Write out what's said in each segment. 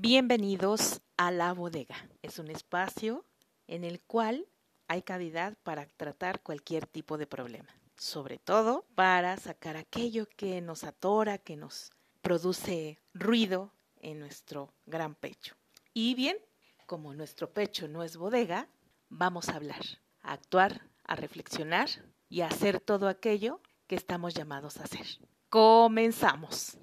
Bienvenidos a La Bodega. Es un espacio en el cual hay cavidad para tratar cualquier tipo de problema, sobre todo para sacar aquello que nos atora, que nos produce ruido en nuestro gran pecho. Y bien, como nuestro pecho no es bodega, vamos a hablar, a actuar, a reflexionar y a hacer todo aquello que estamos llamados a hacer. Comenzamos.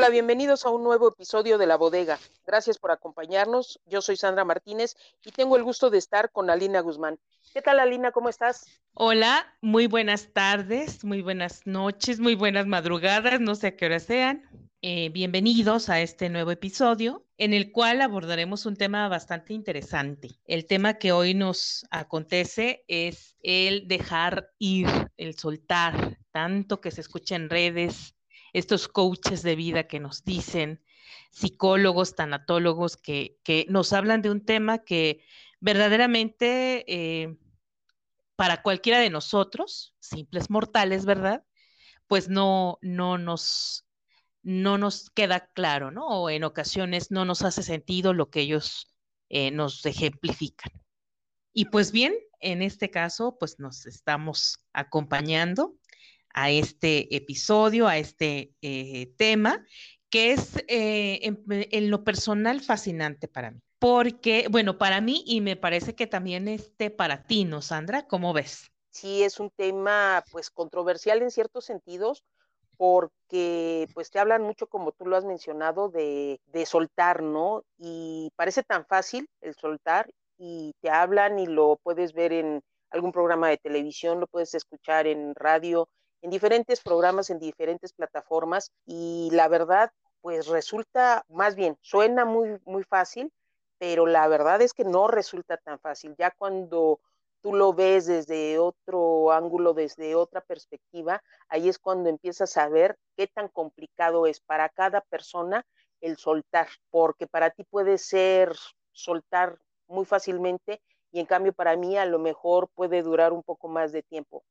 Hola, bienvenidos a un nuevo episodio de La Bodega. Gracias por acompañarnos. Yo soy Sandra Martínez y tengo el gusto de estar con Alina Guzmán. ¿Qué tal, Alina? ¿Cómo estás? Hola, muy buenas tardes, muy buenas noches, muy buenas madrugadas, no sé a qué hora sean. Eh, bienvenidos a este nuevo episodio en el cual abordaremos un tema bastante interesante. El tema que hoy nos acontece es el dejar ir, el soltar, tanto que se escucha en redes, estos coaches de vida que nos dicen, psicólogos, tanatólogos, que, nos hablan de un tema que verdaderamente eh, para cualquiera de nosotros, simples mortales, ¿verdad? Pues no, no nos no nos queda claro, ¿no? O en ocasiones no nos hace sentido lo que ellos eh, nos ejemplifican. Y pues bien, en este caso, pues nos estamos acompañando a este episodio, a este eh, tema, que es eh, en, lo personal fascinante para mí. Porque, bueno, para mí y me parece que también este para ti, ¿no, Sandra? ¿Cómo ves? Sí, es un tema pues controversial en ciertos sentidos porque pues te hablan mucho como tú lo has mencionado de, de soltar, ¿no? Y parece tan fácil el soltar y te hablan y lo puedes ver en algún programa de televisión, lo puedes escuchar en radio, en diferentes programas, en diferentes plataformas y la verdad, pues resulta, más bien, suena muy, muy fácil, pero la verdad es que no resulta tan fácil. Ya cuando tú lo ves desde otro ángulo, desde otra perspectiva, ahí es cuando empiezas a ver qué tan complicado es para cada persona el soltar, porque para ti puede ser soltar muy fácilmente y en cambio para mí a lo mejor puede durar un poco más de tiempo.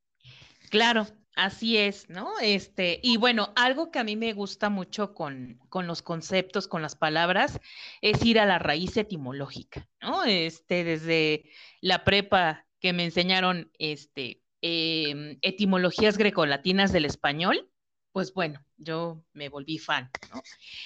Claro, así es, ¿no? Este, y bueno, algo que a mí me gusta mucho con, con, los conceptos, con las palabras, es ir a la raíz etimológica, ¿no? Este, desde la prepa que me enseñaron, este, em, etimologías grecolatinas del español, pues bueno, yo me volví fan, ¿no?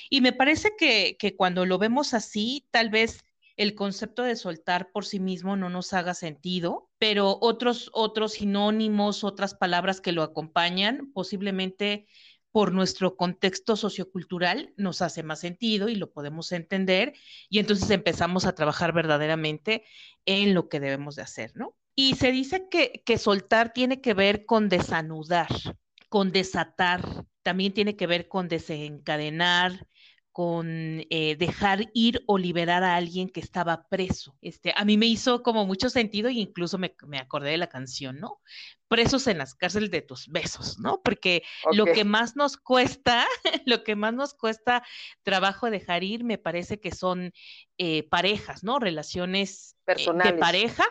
Y me parece que, que cuando lo vemos así, tal vez el concepto de soltar por sí mismo no nos haga sentido, pero otros, otros sinónimos, otras palabras que lo acompañan, posiblemente por nuestro contexto sociocultural nos hace más sentido y lo podemos entender y entonces empezamos a trabajar verdaderamente en lo que debemos de hacer, ¿no? Y se dice que, que soltar tiene que ver con desanudar, con desatar, también tiene que ver con desencadenar, con eh, dejar ir o liberar a alguien que estaba preso. Este, a mí me hizo como mucho sentido y incluso me, acordé de la canción, ¿no? Presos en las cárceles de tus besos, ¿no? Porque lo que más nos cuesta, lo que más nos cuesta trabajo dejar ir, me parece que son eh, parejas, ¿no? Relaciones eh, de pareja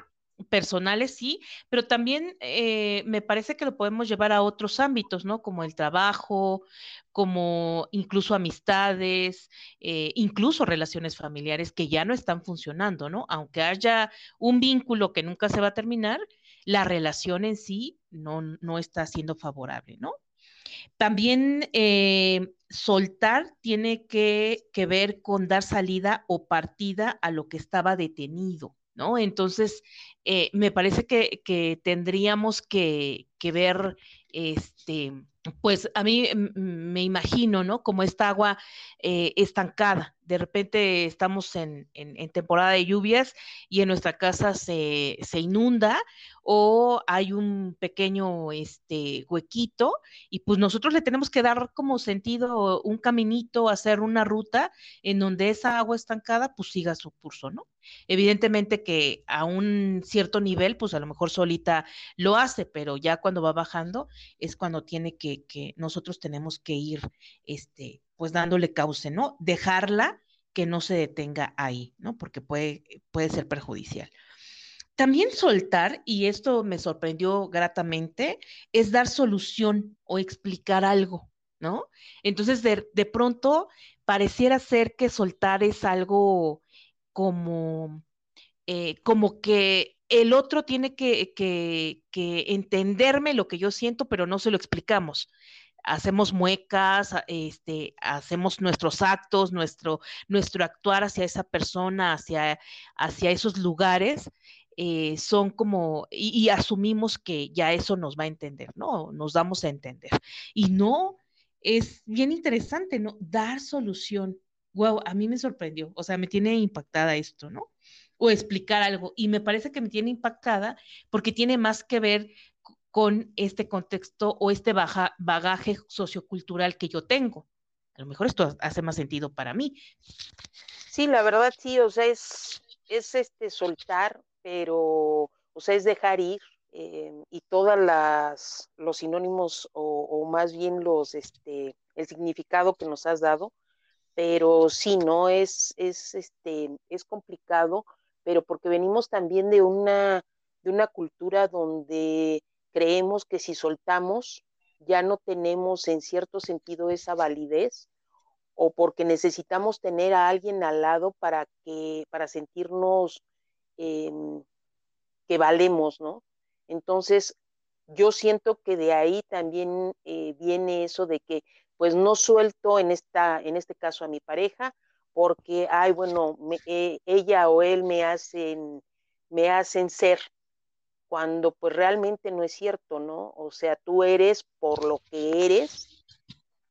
personales, sí, pero también eh, me parece que lo podemos llevar a otros ámbitos, ¿no? Como el trabajo, como incluso amistades, eh, incluso relaciones familiares que ya no están funcionando, ¿no? Aunque haya un vínculo que nunca se va a terminar, la relación en sí no, no está siendo favorable, ¿no? También eh, soltar tiene que, que ver con dar salida o partida a lo que estaba detenido. ¿No? Entonces, eh, me parece que, que tendríamos que, que, ver, este, pues a mí me imagino, ¿no? Como esta agua eh, estancada. De repente estamos en, en, temporada de lluvias y en nuestra casa se, se inunda o hay un pequeño este, huequito y pues nosotros le tenemos que dar como sentido un caminito, hacer una ruta en donde esa agua estancada pues siga su curso, ¿no? Evidentemente que a un cierto nivel pues a lo mejor solita lo hace, pero ya cuando va bajando es cuando tiene que, que nosotros tenemos que ir este, pues dándole cauce, ¿no? Dejarla que no se detenga ahí, ¿no? Porque puede, puede ser perjudicial. También soltar, y esto me sorprendió gratamente, es dar solución o explicar algo, ¿no? Entonces, de, de pronto, pareciera ser que soltar es algo como, eh, como que el otro tiene que, que, que, entenderme lo que yo siento, pero no se lo explicamos. Hacemos muecas, este, hacemos nuestros actos, nuestro, nuestro actuar hacia esa persona, hacia, hacia esos lugares, eh, son como, y, y, asumimos que ya eso nos va a entender, ¿no? Nos damos a entender. Y no, es bien interesante, ¿no? Dar solución. Wow, a mí me sorprendió, o sea, me tiene impactada esto, ¿no? O explicar algo. Y me parece que me tiene impactada porque tiene más que ver con este contexto o este baja, bagaje sociocultural que yo tengo. A lo mejor esto hace más sentido para mí. Sí, la verdad sí, o sea, es, es este soltar, pero, o sea, es dejar ir, eh, y todas las los sinónimos o, o, más bien los este el significado que nos has dado pero sí no es es este es complicado pero porque venimos también de una de una cultura donde creemos que si soltamos ya no tenemos en cierto sentido esa validez o porque necesitamos tener a alguien al lado para que para sentirnos eh, que valemos no entonces, yo siento que de ahí también eh, viene eso de que pues no suelto en, esta, en este caso a mi pareja porque, ay, bueno, eh, ella o él me hacen, me hacen ser, cuando pues realmente no es cierto, ¿no? O sea, tú eres por lo que eres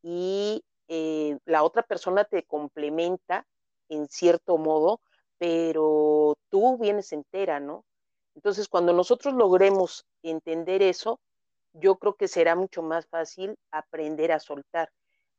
y eh, la otra persona te complementa en cierto modo, pero tú vienes entera, ¿no? Entonces, cuando nosotros logremos entender eso, yo creo que será mucho más fácil aprender a soltar.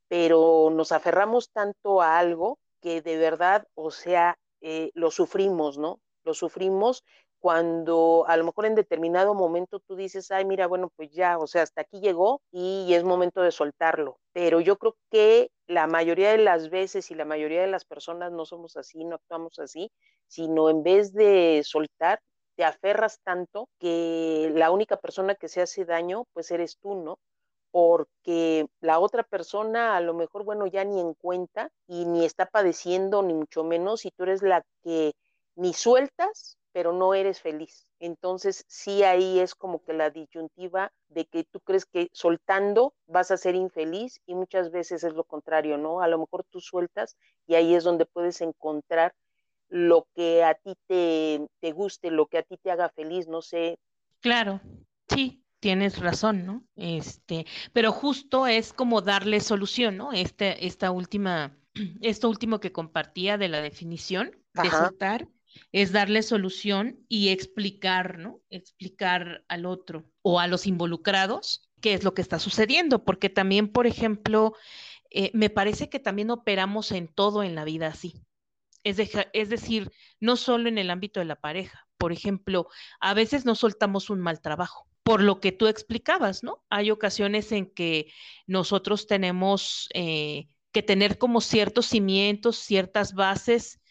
Pero nos aferramos tanto a algo que de verdad, o sea, eh, lo sufrimos, ¿no? Lo sufrimos cuando a lo mejor en determinado momento tú dices, ay, mira, bueno, pues ya, o sea, hasta aquí llegó y es momento de soltarlo. Pero yo creo que la mayoría de las veces y la mayoría de las personas no somos así, no actuamos así, sino en vez de soltar, te aferras tanto que la única persona que se hace daño, pues eres tú, ¿no? Porque la otra persona a lo mejor, bueno, ya ni en cuenta y ni está padeciendo, ni mucho menos, y tú eres la que ni sueltas, pero no eres feliz. Entonces, sí, ahí es como que la disyuntiva de que tú crees que soltando vas a ser infeliz y muchas veces es lo contrario, ¿no? A lo mejor tú sueltas y ahí es donde puedes encontrar lo que a ti te, te guste, lo que a ti te haga feliz, no sé. Claro, sí, tienes razón, ¿no? Este, pero justo es como darle solución, ¿no? Este, esta última, esto último que compartía de la definición de soltar, es darle solución y explicar, ¿no? Explicar al otro o a los involucrados qué es lo que está sucediendo, porque también, por ejemplo, eh, me parece que también operamos en todo en la vida así. Es, es, decir, no solo en el ámbito de la pareja. Por ejemplo, a veces no soltamos un mal trabajo, por lo que tú explicabas, ¿no? Hay ocasiones en que nosotros tenemos eh, que tener como ciertos cimientos, ciertas bases,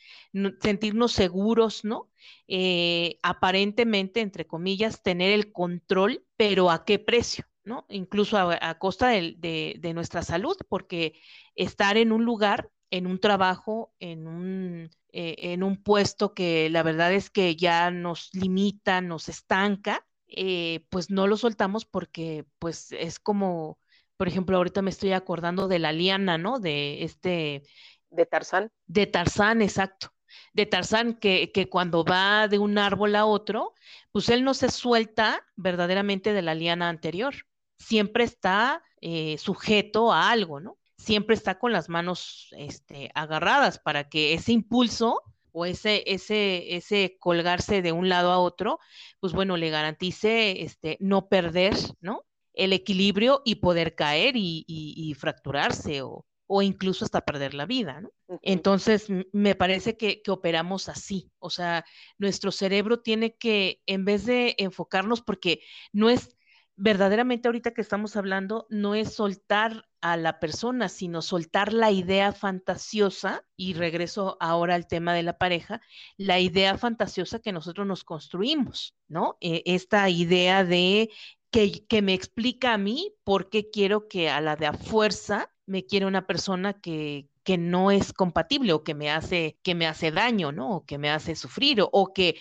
sentirnos seguros, ¿no? Eh, aparentemente, entre comillas, tener el control, pero ¿a qué precio? ¿no? Incluso a, a costa de, de, de nuestra salud, porque estar en un lugar en un trabajo, en un, eh, en un puesto que la verdad es que ya nos limita, nos estanca, eh, pues no lo soltamos porque pues es como, por ejemplo, ahorita me estoy acordando de la liana, ¿no? De este... De Tarzán. De Tarzán, exacto. De Tarzán, que, que cuando va de un árbol a otro, pues él no se suelta verdaderamente de la liana anterior. Siempre está eh, sujeto a algo, ¿no? siempre está con las manos este, agarradas para que ese impulso o ese, ese, ese colgarse de un lado a otro, pues bueno, le garantice este, no perder, ¿no? El equilibrio y poder caer y, y, y fracturarse o, o, incluso hasta perder la vida, ¿no? Entonces, me parece que, que, operamos así, o sea, nuestro cerebro tiene que, en vez de enfocarnos, porque no es, verdaderamente ahorita que estamos hablando, no es soltar a la persona, sino soltar la idea fantasiosa, y regreso ahora al tema de la pareja, la idea fantasiosa que nosotros nos construimos, ¿no? Eh, esta idea de que, que me explica a mí por qué quiero que a la de a fuerza me quiere una persona que, que no es compatible o que me hace, que me hace daño, ¿no? O que me hace sufrir o, que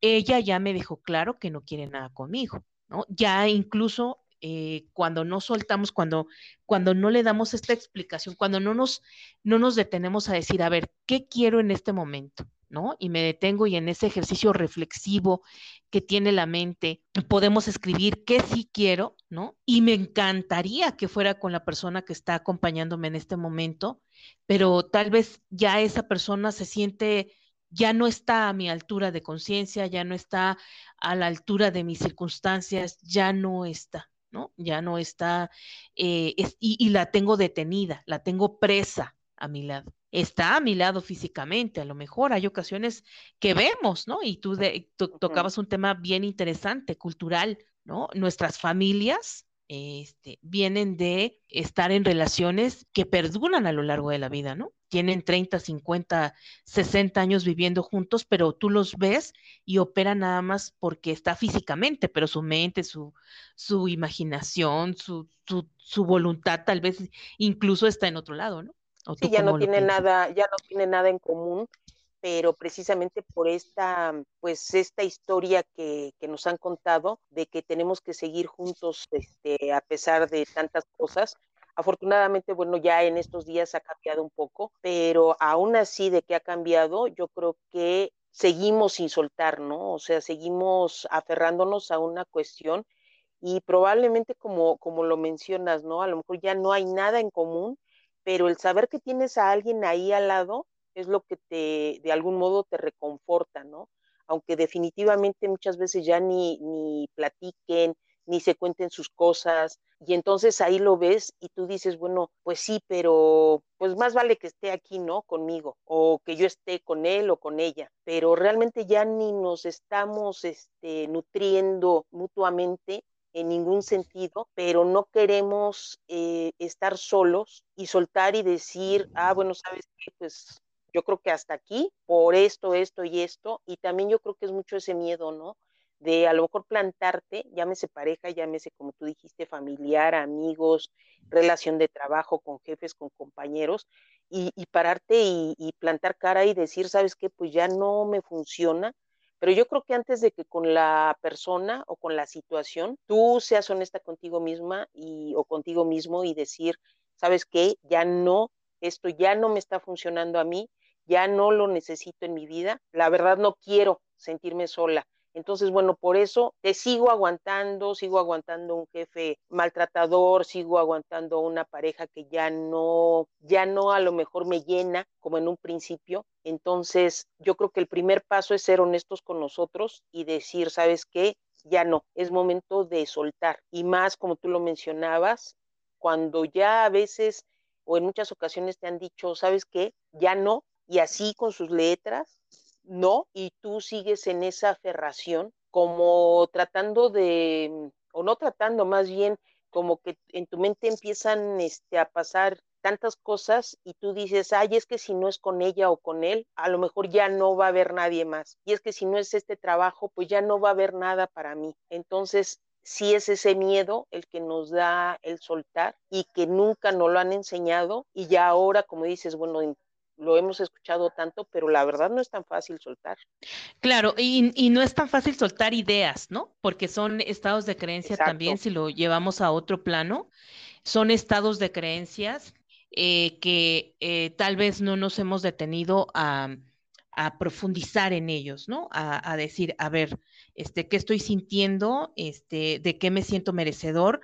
ella ya me dejó claro que no quiere nada conmigo, ¿no? Ya incluso eh, cuando no soltamos, cuando, cuando no le damos esta explicación, cuando no nos, no nos detenemos a decir, a ver, ¿qué quiero en este momento? Y me detengo y en ese ejercicio reflexivo que tiene la mente, podemos escribir qué sí quiero, ¿no? Y me encantaría que fuera con la persona que está acompañándome en este momento, pero tal vez ya esa persona se siente ya no está a mi altura de conciencia, ya no está a la altura de mis circunstancias, ya no está, ¿no? Ya no está, eh, y, la tengo detenida, la tengo presa a mi lado. Está a mi lado físicamente, a lo mejor hay ocasiones que vemos, ¿no? Y tú, tocabas un tema bien interesante, cultural, ¿no? Nuestras familias este, vienen de estar en relaciones que perduran a lo largo de la vida, ¿no? Tienen 30, 50, 60 años viviendo juntos, pero tú los ves y operan nada más porque está físicamente, pero su mente, su, su imaginación, su, su, su voluntad tal vez incluso está en otro lado, ¿no? Sí, ya no tiene nada, ya no tiene nada en común pero precisamente por esta, pues esta historia que, que, nos han contado de que tenemos que seguir juntos este, a pesar de tantas cosas. Afortunadamente, bueno, ya en estos días ha cambiado un poco, pero aún así de que ha cambiado, yo creo que seguimos sin soltar, ¿no? O sea, seguimos aferrándonos a una cuestión y probablemente como, como lo mencionas, ¿no? A lo mejor ya no hay nada en común, pero el saber que tienes a alguien ahí al lado, es lo que te, de algún modo te reconforta, ¿no? Aunque definitivamente muchas veces ya ni, ni platiquen, ni se cuenten sus cosas, y entonces ahí lo ves y tú dices, bueno, pues sí, pero pues más vale que esté aquí, ¿no? Conmigo, o que yo esté con él o con ella, pero realmente ya ni nos estamos este, nutriendo mutuamente en ningún sentido, pero no queremos eh, estar solos y soltar y decir, ah, bueno, sabes qué, pues yo creo que hasta aquí, por esto, esto y esto, y también yo creo que es mucho ese miedo, ¿no? De a lo mejor plantarte, llámese pareja, llámese como tú dijiste, familiar, amigos, relación de trabajo con jefes, con compañeros, y, pararte y, y, plantar cara y decir, ¿sabes qué? Pues ya no me funciona. Pero yo creo que antes de que con la persona o con la situación, tú seas honesta contigo misma y, o contigo mismo y decir, ¿sabes qué? Ya no, esto ya no me está funcionando a mí, ya no lo necesito en mi vida, la verdad no quiero sentirme sola. Entonces, bueno, por eso te sigo aguantando, sigo aguantando un jefe maltratador, sigo aguantando una pareja que ya no, ya no a lo mejor me llena como en un principio. Entonces, yo creo que el primer paso es ser honestos con nosotros y decir, ¿sabes qué? Ya no, es momento de soltar. Y más, como tú lo mencionabas, cuando ya a veces o en muchas ocasiones te han dicho, ¿sabes qué? Ya no, y así con sus letras, no, y tú sigues en esa aferración como tratando de, o no tratando, más bien como que en tu mente empiezan este, a pasar tantas cosas y tú dices, ay, es que si no es con ella o con él, a lo mejor ya no va a haber nadie más. Y es que si no es este trabajo, pues ya no va a haber nada para mí. Entonces, sí es ese miedo el que nos da el soltar y que nunca nos lo han enseñado y ya ahora, como dices, bueno, lo hemos escuchado tanto, pero la verdad no es tan fácil soltar. Claro, y, no es tan fácil soltar ideas, ¿no? Porque son estados de creencia también, si lo llevamos a otro plano, son estados de creencias eh, que eh, tal vez no nos hemos detenido a, profundizar en ellos, ¿no? A, a, decir, a ver, este, ¿qué estoy sintiendo? Este, ¿De qué me siento merecedor?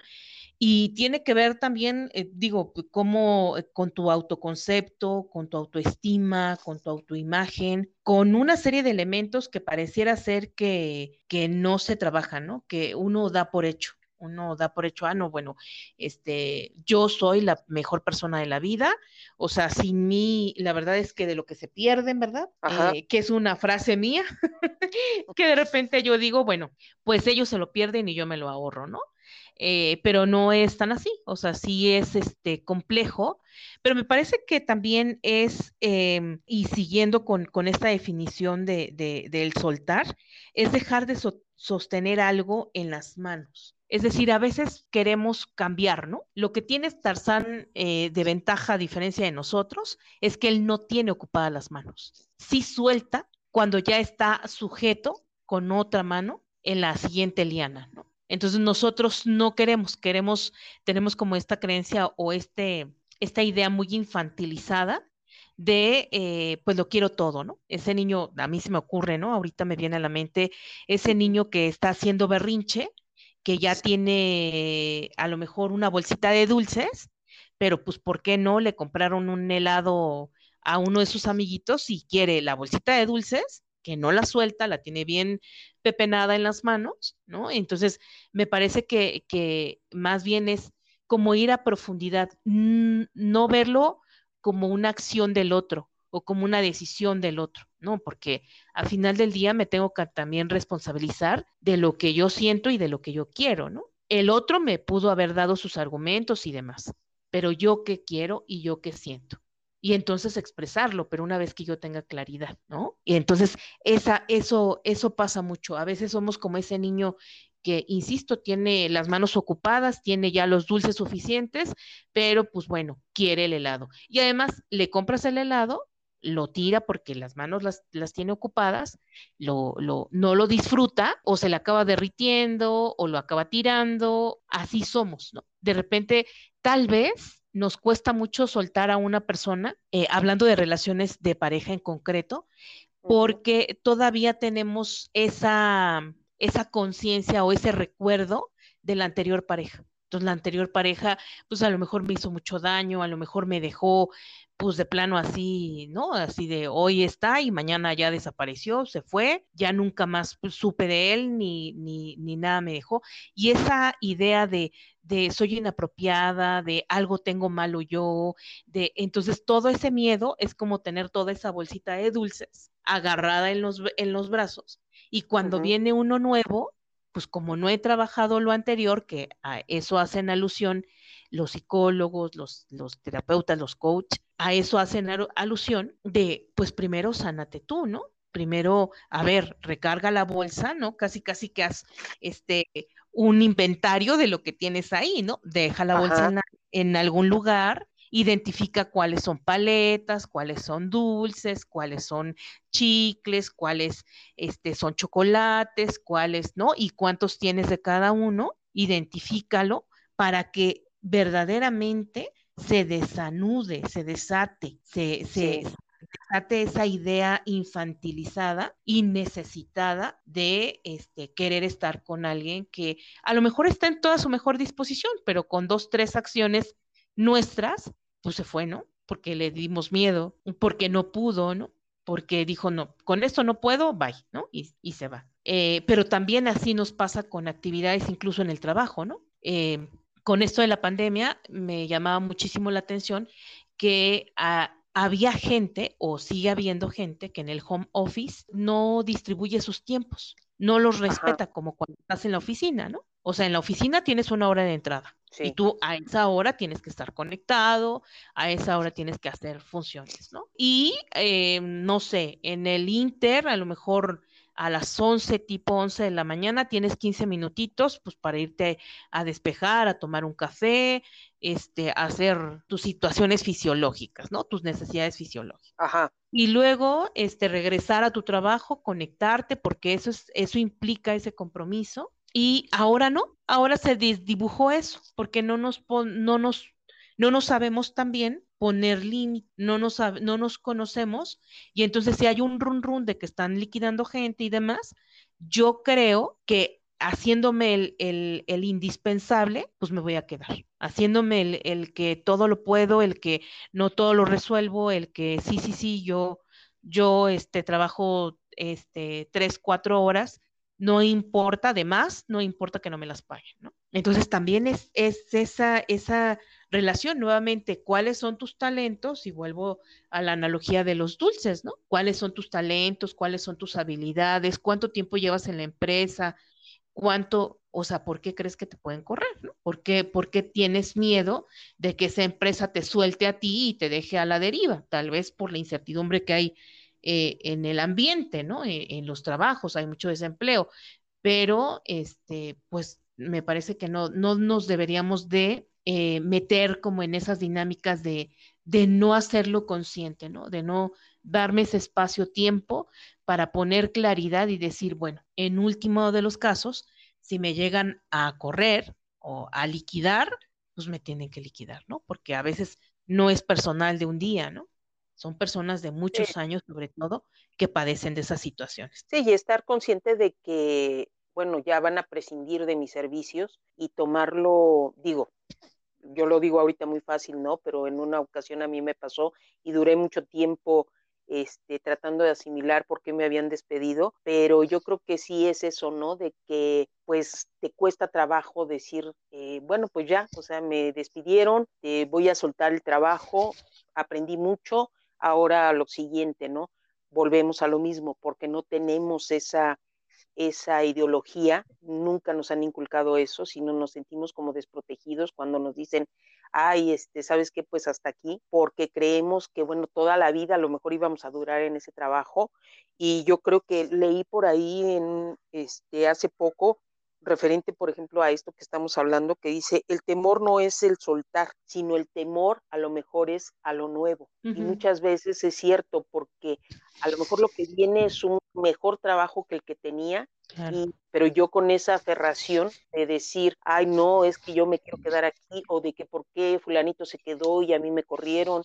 Y tiene que ver también, eh, digo, cómo eh, con tu autoconcepto, con tu autoestima, con tu autoimagen, con una serie de elementos que pareciera ser que, que no se trabajan, ¿no? Que uno da por hecho uno da por hecho, ah, no, bueno, este, yo soy la mejor persona de la vida, o sea, sin mí, la verdad es que de lo que se pierden, ¿verdad? Eh, que es una frase mía, que de repente yo digo, bueno, pues ellos se lo pierden y yo me lo ahorro, ¿no? Eh, pero no es tan así, o sea, sí es este complejo, pero me parece que también es, em, y siguiendo con, esta definición de, del soltar, es dejar de sostener algo en las manos. Es decir, a veces queremos cambiar, ¿no? Lo que tiene Tarzán eh, de ventaja, a diferencia de nosotros, es que él no tiene ocupadas las manos. Sí suelta cuando ya está sujeto con otra mano en la siguiente liana, ¿no? Entonces nosotros no queremos, queremos, tenemos como esta creencia o este, esta idea muy infantilizada de, eh, pues lo quiero todo, ¿no? Ese niño, a mí se me ocurre, ¿no? Ahorita me viene a la mente ese niño que está haciendo berrinche, que ya tiene a lo mejor una bolsita de dulces, pero pues ¿por qué no le compraron un helado a uno de sus amiguitos y quiere la bolsita de dulces? que no la suelta, la tiene bien pepenada en las manos, ¿no? Entonces, me parece que, que más bien es como ir a profundidad, no verlo como una acción del otro o como una decisión del otro, ¿no? Porque al final del día me tengo que también responsabilizar de lo que yo siento y de lo que yo quiero, ¿no? El otro me pudo haber dado sus argumentos y demás, pero yo qué quiero y yo qué siento. Y entonces expresarlo, pero una vez que yo tenga claridad, ¿no? Y entonces esa, eso, eso pasa mucho. A veces somos como ese niño que, insisto, tiene las manos ocupadas, tiene ya los dulces suficientes, pero pues bueno, quiere el helado. Y además le compras el helado, lo tira porque las manos las, las tiene ocupadas, lo, lo, no lo disfruta o se le acaba derritiendo o lo acaba tirando, así somos, ¿no? De repente, tal vez nos cuesta mucho soltar a una persona, eh, hablando de relaciones de pareja en concreto, porque todavía tenemos esa esa conciencia o ese recuerdo de la anterior pareja. Entonces la anterior pareja, pues a lo mejor me hizo mucho daño, a lo mejor me dejó, pues de plano así, ¿no? Así de hoy está y mañana ya desapareció, se fue, ya nunca más pues, supe de él ni, ni, ni nada me dejó. Y esa idea de, de soy inapropiada, de algo tengo malo yo, de entonces todo ese miedo es como tener toda esa bolsita de dulces agarrada en los, en los brazos y cuando viene uno nuevo, pues como no he trabajado lo anterior, que a eso hacen alusión los psicólogos, los, los terapeutas, los coaches, a eso hacen alusión de, pues primero sánate tú, ¿no? Primero, a ver, recarga la bolsa, ¿no? Casi, casi que haz este, un inventario de lo que tienes ahí, ¿no? Deja la bolsa en, en, algún lugar identifica cuáles son paletas, cuáles son dulces, cuáles son chicles, cuáles este, son chocolates, cuáles, ¿no? Y cuántos tienes de cada uno, identifícalo para que verdaderamente se desanude, se desate, se, se desate esa idea infantilizada y necesitada de este, querer estar con alguien que a lo mejor está en toda su mejor disposición, pero con dos, tres acciones nuestras, pues se fue, ¿no? Porque le dimos miedo, porque no pudo, ¿no? Porque dijo, no, con esto no puedo, bye, ¿no? Y, y se va. Eh, pero también así nos pasa con actividades incluso en el trabajo, ¿no? Eh, con esto de la pandemia me llamaba muchísimo la atención que a, había gente o sigue habiendo gente que en el home office no distribuye sus tiempos, no los respeta como cuando estás en la oficina, ¿no? O sea, en la oficina tienes una hora de entrada y tú a esa hora tienes que estar conectado, a esa hora tienes que hacer funciones, ¿no? Y eh, no sé, en el Inter a lo mejor a las 11, tipo 11 de la mañana, tienes 15 minutitos pues para irte a despejar, a tomar un café, este, a hacer tus situaciones fisiológicas, ¿no? Tus necesidades fisiológicas. Ajá. Y luego, este, regresar a tu trabajo, conectarte, porque eso es, eso implica ese compromiso. Y ahora no, ahora se dibujó eso, porque no nos, no nos, no nos sabemos también poner límite, no nos, no nos conocemos y entonces si hay un run run de que están liquidando gente y demás, yo creo que haciéndome el, el, el indispensable, pues me voy a quedar. Haciéndome el, el, que todo lo puedo, el que no todo lo resuelvo, el que sí, sí, sí, yo, yo este, trabajo este, tres, cuatro horas, no importa, además, no importa que no me las paguen, ¿no? Entonces también es, es esa, esa relación nuevamente, cuáles son tus talentos, y vuelvo a la analogía de los dulces, ¿no? ¿Cuáles son tus talentos? ¿Cuáles son tus habilidades? ¿Cuánto tiempo llevas en la empresa? ¿Cuánto, o sea, por qué crees que te pueden correr? ¿no? ¿Por, qué, ¿Por qué tienes miedo de que esa empresa te suelte a ti y te deje a la deriva? Tal vez por la incertidumbre que hay eh, en el ambiente, ¿no? En, en, los trabajos hay mucho desempleo, pero este, pues me parece que no, no nos deberíamos de eh, meter como en esas dinámicas de, de no hacerlo consciente, ¿no? De no darme ese espacio-tiempo para poner claridad y decir, bueno, en último de los casos, si me llegan a correr o a liquidar, pues me tienen que liquidar, ¿no? Porque a veces no es personal de un día, ¿no? Son personas de muchos años, sobre todo, que padecen de esas situaciones. Sí, y estar consciente de que, bueno, ya van a prescindir de mis servicios y tomarlo, digo, yo lo digo ahorita muy fácil, ¿no? Pero en una ocasión a mí me pasó y duré mucho tiempo este, tratando de asimilar por qué me habían despedido, pero yo creo que sí es eso, ¿no? De que pues te cuesta trabajo decir, eh, bueno, pues ya, o sea, me despidieron, eh, voy a soltar el trabajo, aprendí mucho, ahora lo siguiente, ¿no? Volvemos a lo mismo, porque no tenemos esa esa ideología, nunca nos han inculcado eso, sino nos sentimos como desprotegidos cuando nos dicen, ay, este, ¿sabes qué? Pues hasta aquí, porque creemos que, bueno, toda la vida a lo mejor íbamos a durar en ese trabajo. Y yo creo que leí por ahí en, este, hace poco referente, por ejemplo, a esto que estamos hablando, que dice, el temor no es el soltar, sino el temor a lo mejor es a lo nuevo. Y muchas veces es cierto, porque a lo mejor lo que viene es un mejor trabajo que el que tenía, pero yo con esa aferración de decir, ay, no, es que yo me quiero quedar aquí, o de que por qué fulanito se quedó y a mí me corrieron.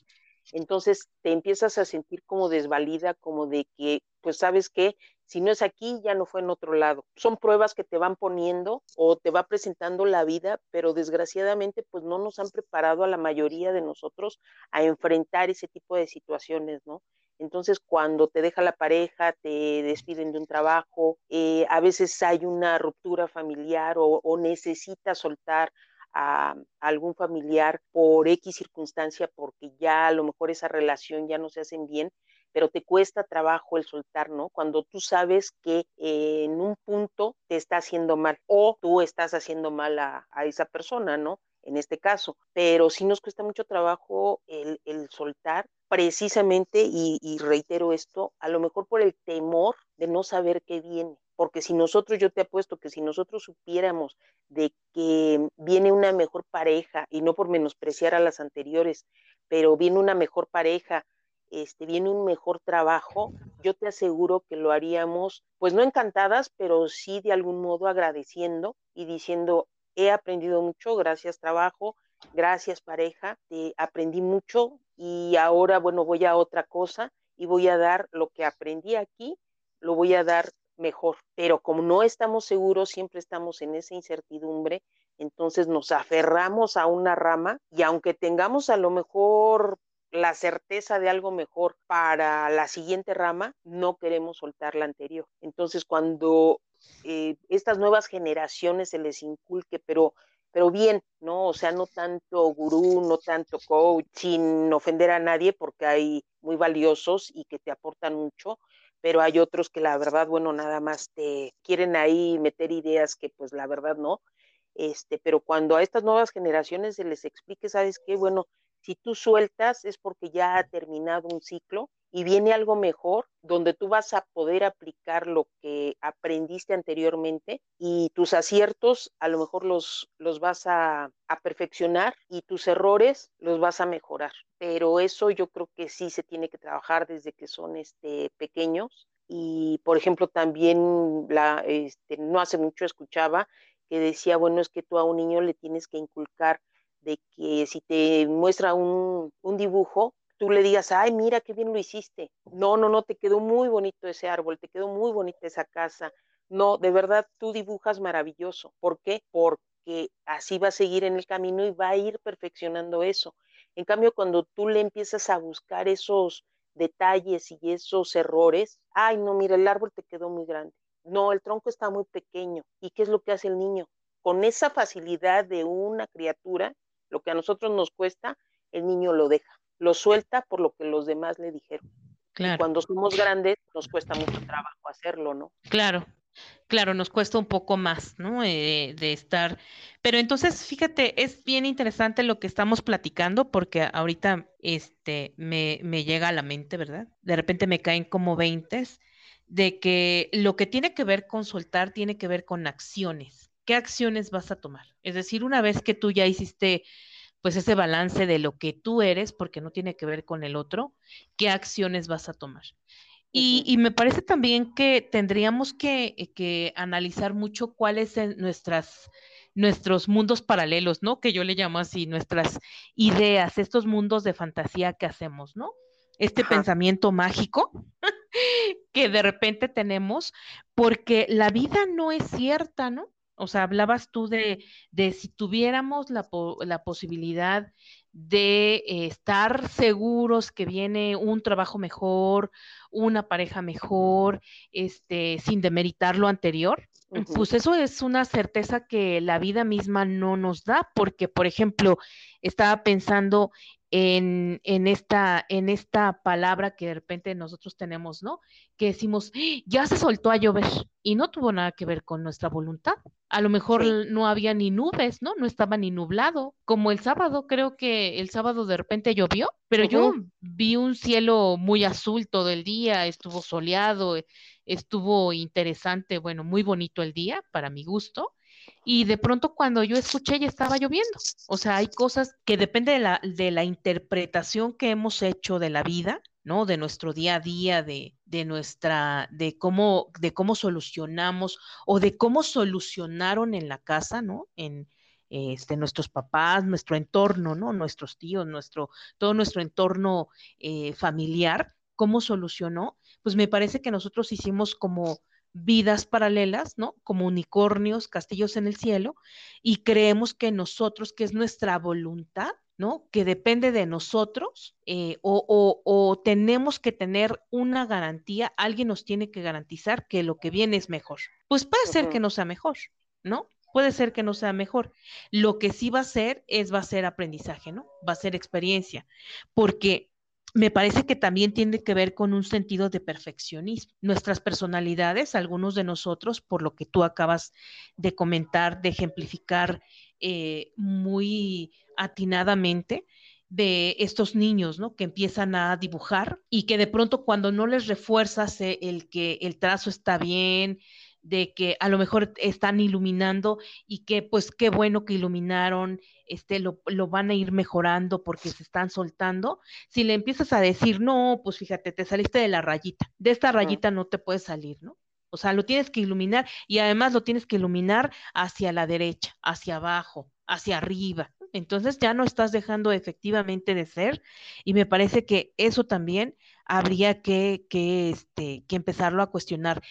Entonces te empiezas a sentir como desvalida, como de que, pues sabes qué, si no es aquí, ya no fue en otro lado. Son pruebas que te van poniendo o te va presentando la vida, pero desgraciadamente pues no nos han preparado a la mayoría de nosotros a enfrentar ese tipo de situaciones, ¿no? Entonces, cuando te deja la pareja, te despiden de un trabajo, eh, a veces hay una ruptura familiar o, o necesitas soltar a, algún familiar por X circunstancia, porque ya a lo mejor esa relación ya no se hacen bien, pero te cuesta trabajo el soltar, ¿no? Cuando tú sabes que en un punto te está haciendo mal o tú estás haciendo mal a, esa persona, ¿no? En este caso, pero sí nos cuesta mucho trabajo el, soltar precisamente, y, y reitero esto, a lo mejor por el temor de no saber qué viene porque si nosotros, yo te apuesto que si nosotros supiéramos de que viene una mejor pareja, y no por menospreciar a las anteriores, pero viene una mejor pareja este, viene un mejor trabajo, yo te aseguro que lo haríamos, pues no encantadas, pero sí de algún modo agradeciendo y diciendo, he aprendido mucho, gracias trabajo, gracias pareja, te aprendí mucho y ahora, bueno, voy a otra cosa y voy a dar lo que aprendí aquí, lo voy a dar mejor. Pero como no estamos seguros, siempre estamos en esa incertidumbre, entonces nos aferramos a una rama y aunque tengamos a lo mejor la certeza de algo mejor para la siguiente rama, no queremos soltar la anterior. Entonces, cuando eh, estas nuevas generaciones se les inculque, pero, pero bien, ¿no? O sea, no tanto gurú, no tanto coach, sin ofender a nadie, porque hay muy valiosos y que te aportan mucho, pero hay otros que la verdad, bueno, nada más te quieren ahí meter ideas que pues la verdad no. Este, pero cuando a estas nuevas generaciones se les explique, ¿sabes qué? Bueno, si tú sueltas es porque ya ha terminado un ciclo y viene algo mejor donde tú vas a poder aplicar lo que aprendiste anteriormente y tus aciertos a lo mejor los, los vas a, perfeccionar y tus errores los vas a mejorar. Pero eso yo creo que sí se tiene que trabajar desde que son este, pequeños y por ejemplo también la, este, no hace mucho escuchaba que decía, bueno, es que tú a un niño le tienes que inculcar de que si te muestra un, dibujo, tú le digas, ay, mira qué bien lo hiciste. No, no, no, te quedó muy bonito ese árbol, te quedó muy bonita esa casa. No, de verdad, tú dibujas maravilloso. ¿Por qué? Porque así va a seguir en el camino y va a ir perfeccionando eso. En cambio, cuando tú le empiezas a buscar esos detalles y esos errores, ay, no, mira, el árbol te quedó muy grande. No, el tronco está muy pequeño. ¿Y qué es lo que hace el niño? Con esa facilidad de una criatura, lo que a nosotros nos cuesta, el niño lo deja, lo suelta por lo que los demás le dijeron. Claro. cuando somos grandes nos cuesta mucho trabajo hacerlo, ¿no? Claro, claro, nos cuesta un poco más, ¿no? Eh, de estar. Pero entonces, fíjate, es bien interesante lo que estamos platicando porque ahorita este, me, me llega a la mente, ¿verdad? De repente me caen como veintes de que lo que tiene que ver con soltar tiene que ver con acciones ¿qué acciones vas a tomar? Es decir, una vez que tú ya hiciste pues ese balance de lo que tú eres, porque no tiene que ver con el otro, ¿qué acciones vas a tomar? Y, me parece también que tendríamos que, que analizar mucho cuáles son nuestras, nuestros mundos paralelos, ¿no? Que yo le llamo así, nuestras ideas, estos mundos de fantasía que hacemos, ¿no? Este pensamiento mágico que de repente tenemos, porque la vida no es cierta, ¿no? O sea, hablabas tú de, de si tuviéramos la, la posibilidad de eh, estar seguros que viene un trabajo mejor, una pareja mejor, este, sin demeritar lo anterior, pues eso es una certeza que la vida misma no nos da, porque, por ejemplo, estaba pensando en, esta, en esta palabra que de repente nosotros tenemos, ¿no? Que decimos, ya se soltó a llover y no tuvo nada que ver con nuestra voluntad. A lo mejor no había ni nubes, ¿no? No estaba ni nublado, como el sábado, creo que el sábado de repente llovió, pero yo vi un cielo muy azul todo el día, estuvo soleado, estuvo interesante, bueno, muy bonito el día para mi gusto y de pronto cuando yo escuché ya estaba lloviendo. O sea, hay cosas que depende de la, interpretación que hemos hecho de la vida, ¿no? De nuestro día a día, de, de, nuestra, de cómo, de cómo solucionamos o de cómo solucionaron en la casa, ¿no? En este, nuestros papás, nuestro entorno, ¿no? Nuestros tíos, nuestro, todo nuestro entorno eh, familiar, cómo solucionó, pues me parece que nosotros hicimos como vidas paralelas, ¿no? Como unicornios, castillos en el cielo, y creemos que nosotros, que es nuestra voluntad, ¿no? Que depende de nosotros eh, o, tenemos que tener una garantía, alguien nos tiene que garantizar que lo que viene es mejor. Pues puede ser que no sea mejor, ¿no? Puede ser que no sea mejor. Lo que sí va a ser es, va a ser aprendizaje, ¿no? Va a ser experiencia, porque me parece que también tiene que ver con un sentido de perfeccionismo. Nuestras personalidades, algunos de nosotros, por lo que tú acabas de comentar, de ejemplificar eh, muy atinadamente, de estos niños, ¿no? Que empiezan a dibujar y que de pronto cuando no les refuerzas eh, el que el trazo está bien, de que a lo mejor están iluminando y que pues qué bueno que iluminaron, este, lo, van a ir mejorando porque se están soltando. Si le empiezas a decir, no, pues fíjate, te saliste de la rayita, de esta rayita no te puedes salir, ¿no? O sea, lo tienes que iluminar y además lo tienes que iluminar hacia la derecha, hacia abajo, hacia arriba. Entonces ya no estás dejando efectivamente de ser y me parece que eso también habría que, que, este, que empezarlo a cuestionar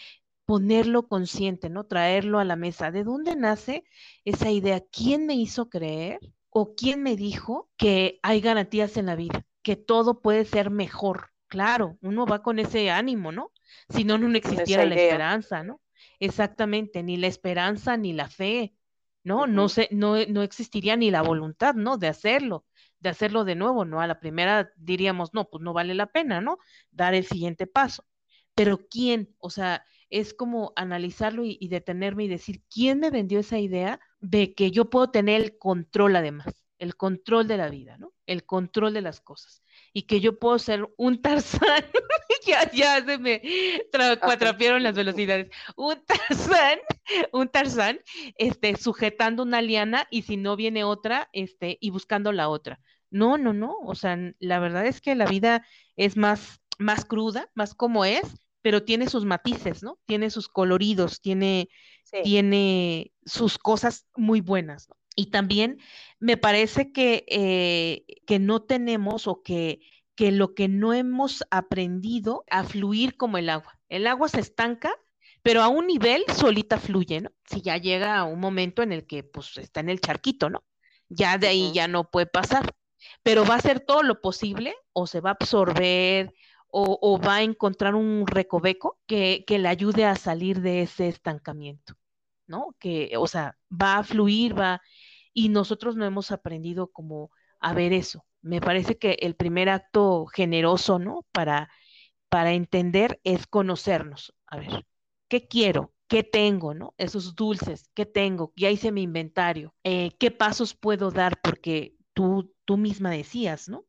ponerlo consciente, ¿no? Traerlo a la mesa. ¿De dónde nace esa idea? ¿Quién me hizo creer o quién me dijo que hay garantías en la vida, que todo puede ser mejor? Claro, uno va con ese ánimo, ¿no? Si no, no existiera la esperanza, ¿no? Exactamente, ni la esperanza ni la fe, ¿no? No, sé, no, no existiría ni la voluntad, ¿no? De hacerlo, de hacerlo de nuevo, ¿no? A la primera diríamos, no, pues no vale la pena, ¿no? Dar el siguiente paso. Pero ¿quién? O sea, es como analizarlo y, detenerme y decir, ¿quién me vendió esa idea de que yo puedo tener el control además? El control de la vida, ¿no? El control de las cosas. Y que yo puedo ser un Tarzán. ya, ya se me cuatrapearon las velocidades. Un Tarzán, un Tarzán, este, sujetando una liana y si no viene otra, este, y buscando la otra. No, no, no. O sea, la verdad es que la vida es más, más cruda, más como es, pero tiene sus matices, ¿no? Tiene sus coloridos, tiene, tiene sus cosas muy buenas. ¿no? Y también me parece que, eh, que no tenemos o que, que lo que no hemos aprendido a fluir como el agua. El agua se estanca, pero a un nivel solita fluye, ¿no? Si ya llega un momento en el que pues está en el charquito, ¿no? Ya de ahí ya no puede pasar, pero va a hacer todo lo posible o se va a absorber o, va a encontrar un recoveco que, le ayude a salir de ese estancamiento, ¿no? Que, o sea, va a fluir, va, y nosotros no hemos aprendido como a ver eso. Me parece que el primer acto generoso, ¿no? Para, para entender es conocernos. A ver, ¿qué quiero? ¿Qué tengo, no? Esos dulces, ¿qué tengo? Ya hice mi inventario. Eh, ¿Qué pasos puedo dar? Porque tú, tú misma decías, ¿no?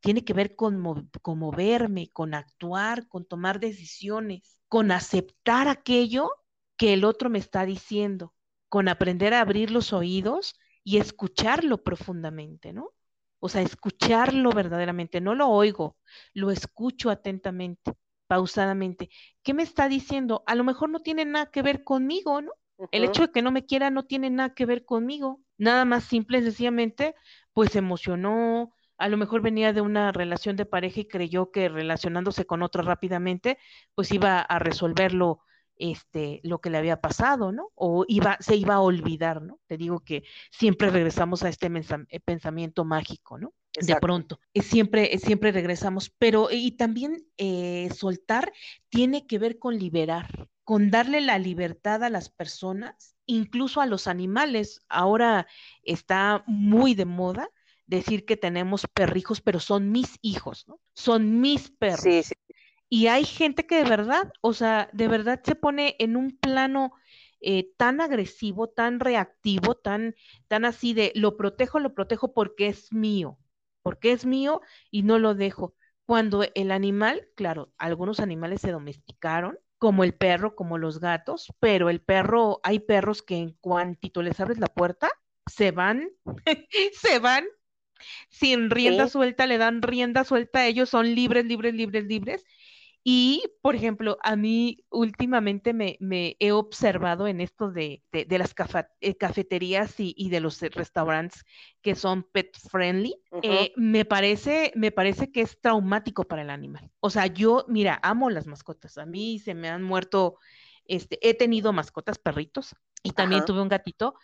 Tiene que ver con, moverme, con actuar, con tomar decisiones, con aceptar aquello que el otro me está diciendo. con aprender a abrir los oídos y escucharlo profundamente, ¿no? O sea, escucharlo verdaderamente, no lo oigo, lo escucho atentamente, pausadamente. ¿Qué me está diciendo? A lo mejor no tiene nada que ver conmigo, ¿no? El hecho de que no me quiera no tiene nada que ver conmigo. Nada más simple sencillamente, pues se emocionó, a lo mejor venía de una relación de pareja y creyó que relacionándose con otro rápidamente, pues iba a resolverlo este, lo que le había pasado, ¿no? O iba, se iba a olvidar, ¿no? Te digo que siempre regresamos a este eh, pensamiento mágico, ¿no? De pronto, siempre, siempre regresamos, pero y también eh, soltar tiene que ver con liberar, con darle la libertad a las personas, incluso a los animales. Ahora está muy de moda decir que tenemos perrijos, pero son mis hijos, ¿no? Son mis perros. Sí, sí. Y hay gente que de verdad, o sea, de verdad se pone en un plano eh, tan agresivo, tan reactivo, tan, tan así de lo protejo, lo protejo porque es mío, porque es mío y no lo dejo. Cuando el animal, claro, algunos animales se domesticaron, como el perro, como los gatos, pero el perro, hay perros que en cuantito les abres la puerta, se van, se van sin rienda suelta, le dan rienda suelta, ellos son libres, libres, libres, libres, y, por ejemplo, a mí últimamente me, he observado en esto de, las eh, cafeterías y, de los restaurantes que son pet friendly, eh, me, parece, me parece que es traumático para el animal. O sea, yo, mira, amo las mascotas. A mí se me han muerto, este, he tenido mascotas, perritos, y también tuve un gatito,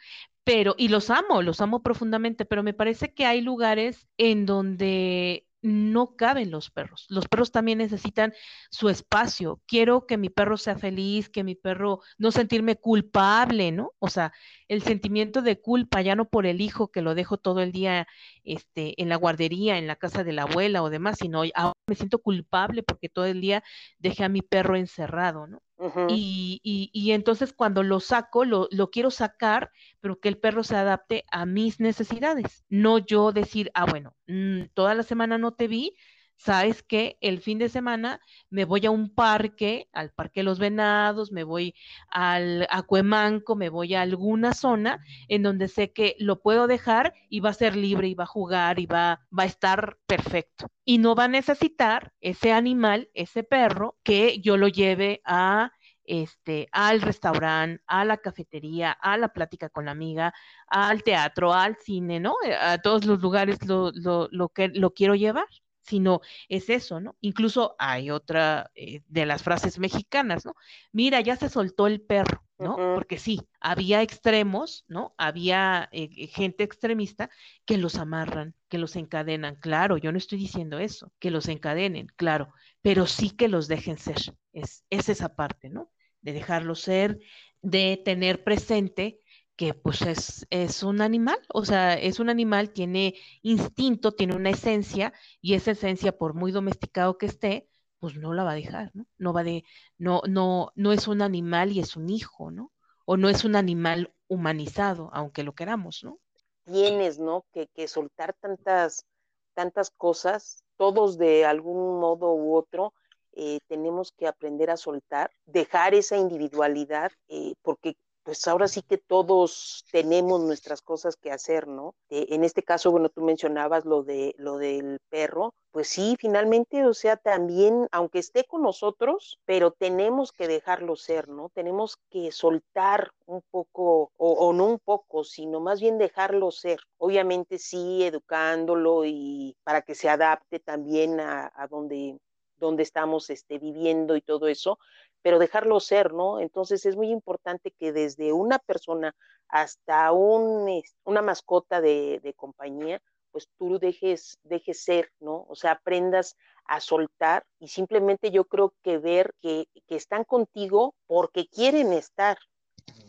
pero, y los amo, los amo profundamente, pero me parece que hay lugares en donde no caben los perros. Los perros también necesitan su espacio. Quiero que mi perro sea feliz, que mi perro no sentirme culpable, ¿no? O sea, el sentimiento de culpa, ya no por el hijo que lo dejo todo el día este, en la guardería, en la casa de la abuela o demás, sino ahora me siento culpable porque todo el día dejé a mi perro encerrado, ¿no? y, y, y, entonces cuando lo saco, lo, lo, quiero sacar, pero que el perro se adapte a mis necesidades. No yo decir, ah, bueno, mm, toda la semana no te vi, sabes que el fin de semana me voy a un parque, al Parque los Venados, me voy al Acuemanco, me voy a alguna zona en donde sé que lo puedo dejar y va a ser libre y va a jugar y va, va a estar perfecto. Y no va a necesitar ese animal, ese perro, que yo lo lleve a este, al restaurante, a la cafetería, a la plática con la amiga, al teatro, al cine, ¿no? A todos los lugares lo, lo, lo que lo quiero llevar sino es eso, ¿no? Incluso hay otra eh, de las frases mexicanas, ¿no? Mira, ya se soltó el perro, ¿no? Porque sí, había extremos, ¿no? Había eh, eh, gente extremista que los amarran, que los encadenan, claro, yo no estoy diciendo eso, que los encadenen, claro, pero sí que los dejen ser, es, es esa parte, ¿no? De dejarlos ser, de tener presente que pues es, es, un animal, o sea, es un animal, tiene instinto, tiene una esencia, y esa esencia, por muy domesticado que esté, pues no la va a dejar, ¿no? No va de, no, no, no es un animal y es un hijo, ¿no? O no es un animal humanizado, aunque lo queramos, ¿no? Tienes, ¿no? Que, que soltar tantas, tantas cosas, todos de algún modo u otro, eh, tenemos que aprender a soltar, dejar esa individualidad, eh, porque pues ahora sí que todos tenemos nuestras cosas que hacer, ¿no? Eh, en este caso, bueno, tú mencionabas lo de lo del perro, pues sí, finalmente, o sea, también, aunque esté con nosotros, pero tenemos que dejarlo ser, ¿no? Tenemos que soltar un poco, o, no un poco, sino más bien dejarlo ser. Obviamente sí, educándolo y para que se adapte también a, donde donde estamos este, viviendo y todo eso, pero dejarlo ser, ¿no? Entonces es muy importante que desde una persona hasta un, una mascota de, compañía, pues tú dejes, dejes ser, ¿no? O sea, aprendas a soltar y simplemente yo creo que ver que, que están contigo porque quieren estar,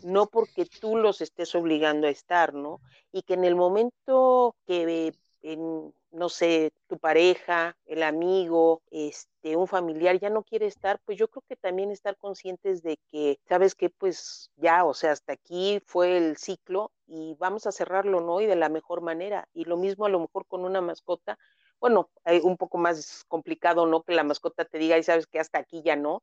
no porque tú los estés obligando a estar, ¿no? Y que en el momento que en, no sé, tu pareja, el amigo, este, un familiar ya no quiere estar, pues yo creo que también estar conscientes de que, sabes que pues ya, o sea, hasta aquí fue el ciclo y vamos a cerrarlo, ¿no? Y de la mejor manera. Y lo mismo a lo mejor con una mascota, bueno, hay un poco más complicado, ¿no? Que la mascota te diga y sabes que hasta aquí ya no,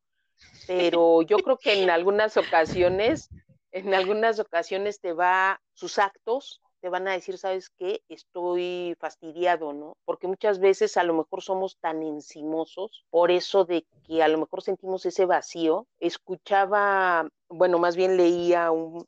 pero yo creo que en algunas ocasiones en algunas ocasiones te va sus actos te van a decir, ¿sabes qué? Estoy fastidiado, ¿no? Porque muchas veces a lo mejor somos tan encimosos, por eso de que a lo mejor sentimos ese vacío. Escuchaba bueno, más bien leía un,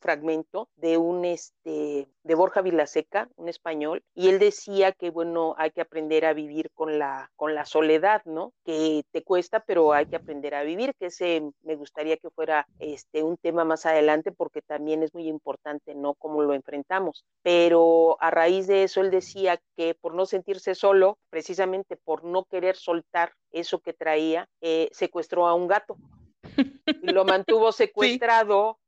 fragmento de un este de Borja Vilaseca, un español, y él decía que bueno, hay que aprender a vivir con la con la soledad, ¿no? Que te cuesta, pero hay que aprender a vivir, que ese me gustaría que fuera este un tema más adelante porque también es muy importante, ¿no? Cómo lo enfrentamos. Pero a raíz de eso él decía que por no sentirse solo, precisamente por no querer soltar eso que traía, eh, secuestró a un gato lo mantuvo secuestrado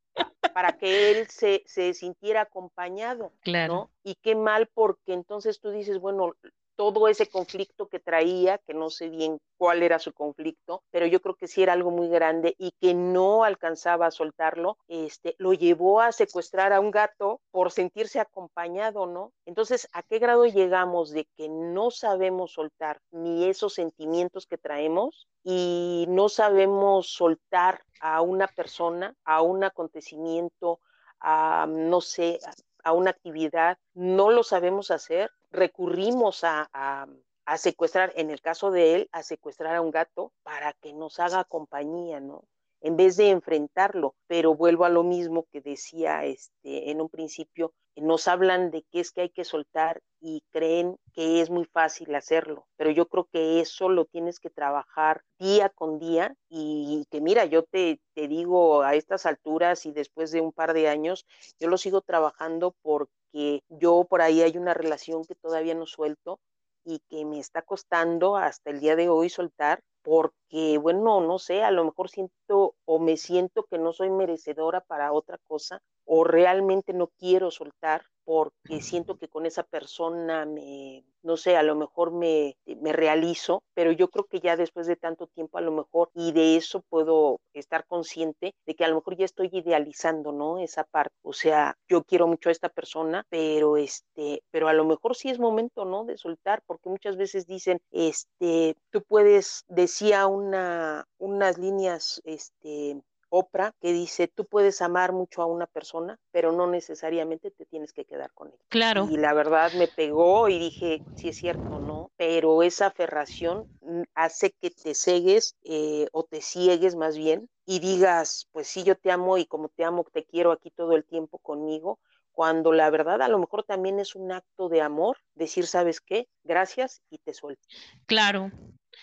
para que él se, se sintiera acompañado, claro. Y qué mal porque entonces tú dices, bueno, todo ese conflicto que traía, que no sé bien cuál era su conflicto, pero yo creo que sí era algo muy grande y que no alcanzaba a soltarlo, este, lo llevó a secuestrar a un gato por sentirse acompañado, ¿no? Entonces, ¿a qué grado llegamos de que no sabemos soltar ni esos sentimientos que traemos y no sabemos soltar a una persona, a un acontecimiento, a, no sé, a una actividad, no lo sabemos hacer, recurrimos a, a, secuestrar, en el caso de él, a secuestrar a un gato para que nos haga compañía, ¿no? En vez de enfrentarlo, pero vuelvo a lo mismo que decía este, en un principio, nos hablan de qué es que hay que soltar y creen que es muy fácil hacerlo, pero yo creo que eso lo tienes que trabajar día con día y que mira, yo te, te digo a estas alturas y después de un par de años, yo lo sigo trabajando porque yo por ahí hay una relación que todavía no suelto y que me está costando hasta el día de hoy soltar porque, bueno, no sé, a lo mejor siento o me siento que no soy merecedora para otra cosa o realmente no quiero soltar porque siento que con esa persona me, no sé, a lo mejor me, me realizo, pero yo creo que ya después de tanto tiempo a lo mejor, y de eso puedo estar consciente de que a lo mejor ya estoy idealizando, ¿no? Esa parte, o sea, yo quiero mucho a esta persona, pero este, pero a lo mejor sí es momento, ¿no? De soltar, porque muchas veces dicen, este, tú puedes, decía una, unas líneas, este, Oprah que dice, tú puedes amar mucho a una persona, pero no necesariamente te tienes que quedar con ella. Claro. Y la verdad me pegó y dije, sí es cierto, ¿no? Pero esa aferración hace que te cegues eh, o te ciegues más bien y digas, pues sí, yo te amo y como te amo, te quiero aquí todo el tiempo conmigo, cuando la verdad a lo mejor también es un acto de amor, decir, ¿sabes qué? Gracias y te suelto. Claro.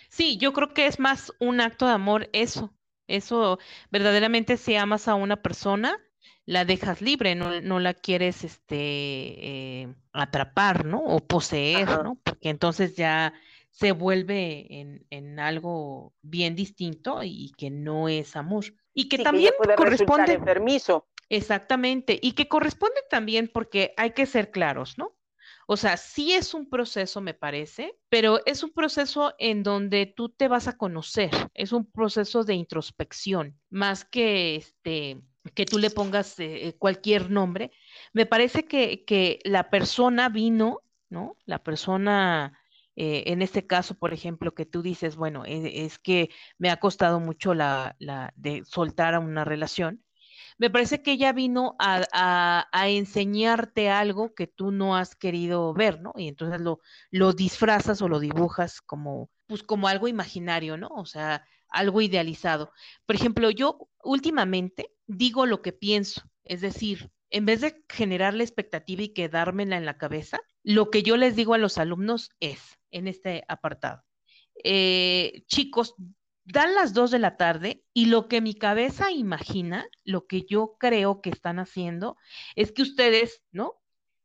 Sí, yo creo que es más un acto de amor eso, eso verdaderamente si amas a una persona, la dejas libre, no, no la quieres este, eh, atrapar, ¿no? O poseer, ¿no? Porque entonces ya se vuelve en, en, algo bien distinto y que no es amor. Y que también corresponde. Enfermizo. Exactamente. Y que corresponde también porque hay que ser claros, ¿no? O sea, sí es un proceso, me parece, pero es un proceso en donde tú te vas a conocer, es un proceso de introspección, más que este que tú le pongas eh, cualquier nombre. Me parece que, que, la persona vino, ¿no? La persona, eh, en este caso, por ejemplo, que tú dices, bueno, e, es, que me ha costado mucho la, la de soltar a una relación me parece que ella vino a, enseñarte algo que tú no has querido ver, ¿no? Y entonces lo, disfrazas o lo dibujas como, pues como algo imaginario, ¿no? O sea, algo idealizado. Por ejemplo, yo últimamente digo lo que pienso, es decir, en vez de generar la expectativa y quedármela en la cabeza, lo que yo les digo a los alumnos es, en este apartado, eh, chicos, dan las dos de la tarde y lo que mi cabeza imagina, lo que yo creo que están haciendo, es que ustedes, ¿no?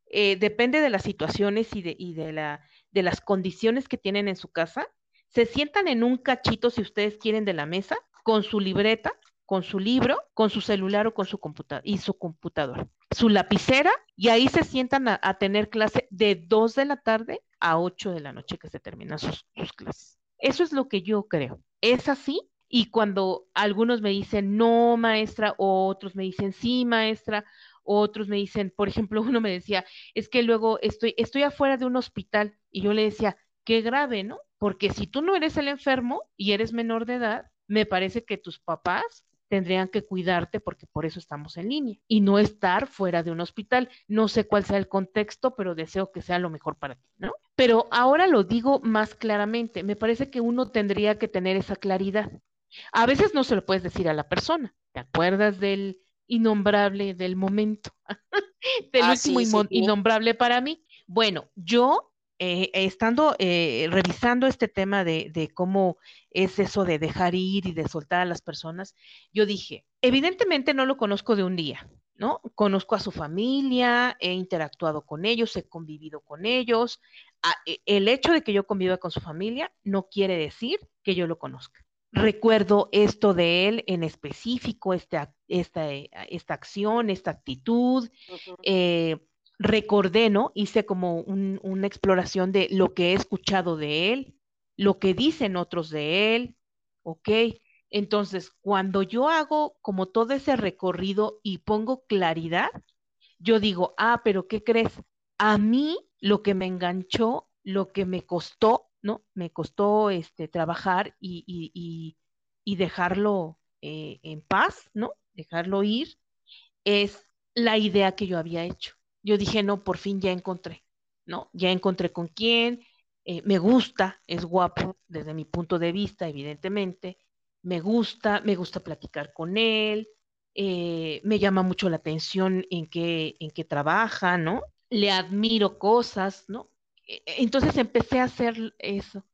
Eh, depende de las situaciones y, de, y de, la, de las condiciones que tienen en su casa, se sientan en un cachito, si ustedes quieren, de la mesa, con su libreta, con su libro, con su celular o con su computador y su computador, su lapicera, y ahí se sientan a, tener clase de dos de la tarde a ocho de la noche que se terminan sus clases. Eso es lo que yo creo es así. Y cuando algunos me dicen, no, maestra, otros me dicen, sí, maestra, otros me dicen, por ejemplo, uno me decía, es que luego estoy, estoy afuera de un hospital y yo le decía, qué grave, ¿no? Porque si tú no eres el enfermo y eres menor de edad, me parece que tus papás tendrían que cuidarte porque por eso estamos en línea y no estar fuera de un hospital. No sé cuál sea el contexto, pero deseo que sea lo mejor para ti, ¿no? Pero ahora lo digo más claramente. Me parece que uno tendría que tener esa claridad. A veces no se lo puedes decir a la persona. ¿Te acuerdas del innombrable del momento? del ah, último innombrable para mí. Bueno, yo eh, estando eh, revisando este tema de, de, cómo es eso de dejar ir y de soltar a las personas, yo dije, evidentemente no lo conozco de un día, ¿no? Conozco a su familia, he interactuado con ellos, he convivido con ellos. E, el hecho de que yo conviva con su familia no quiere decir que yo lo conozca. Recuerdo esto de él en específico, esta, esta, esta acción, esta actitud recordé, ¿no? Hice como una exploración de lo que he escuchado de él, lo que dicen otros de él, ¿ok? Entonces, cuando yo hago como todo ese recorrido y pongo claridad, yo digo, ah, pero ¿qué crees? A mí lo que me enganchó, lo que me costó, ¿no? Me costó este, trabajar y, dejarlo eh, en paz, ¿no? Dejarlo ir, es la idea que yo había hecho yo dije, no, por fin ya encontré, ¿no? Ya encontré con quién, eh, me gusta, es guapo desde mi punto de vista, evidentemente, me gusta, me gusta platicar con él, eh, me llama mucho la atención en qué, en qué trabaja, ¿no? Le admiro cosas, ¿no? E, e, entonces empecé a hacer eso.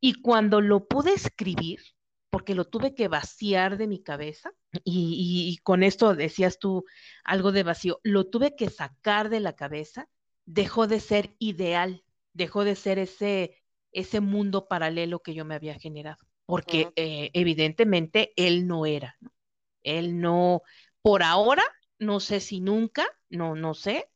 Y cuando lo pude escribir, porque lo tuve que vaciar de mi cabeza y, con esto decías tú algo de vacío, lo tuve que sacar de la cabeza, dejó de ser ideal, dejó de ser ese, ese mundo paralelo que yo me había generado, porque eh, evidentemente él no era, él no, por ahora, no sé si nunca, no, no sé,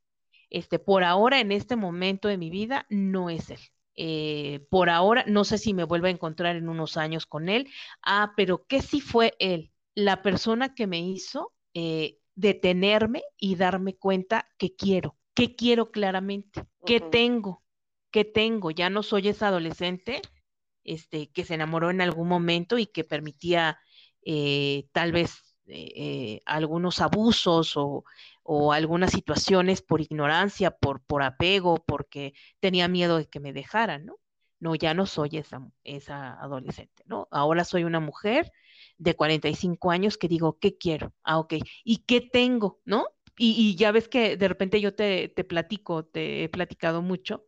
este, por ahora en este momento de mi vida no es él. Eh, por ahora, no sé si me vuelvo a encontrar en unos años con él. Ah, pero ¿qué sí fue él? La persona que me hizo eh, detenerme y darme cuenta que quiero, que quiero claramente, que tengo, que tengo. Ya no soy esa adolescente este, que se enamoró en algún momento y que permitía eh, tal vez algunos abusos o, o algunas situaciones por ignorancia, por, por apego, porque tenía miedo de que me dejaran, ¿no? No, ya no soy esa, esa adolescente, ¿no? Ahora soy una mujer de 45 años que digo, ¿qué quiero? Ah, ok. ¿Y qué tengo? ¿No? Y, ya ves que de repente yo te, te platico, te he platicado mucho,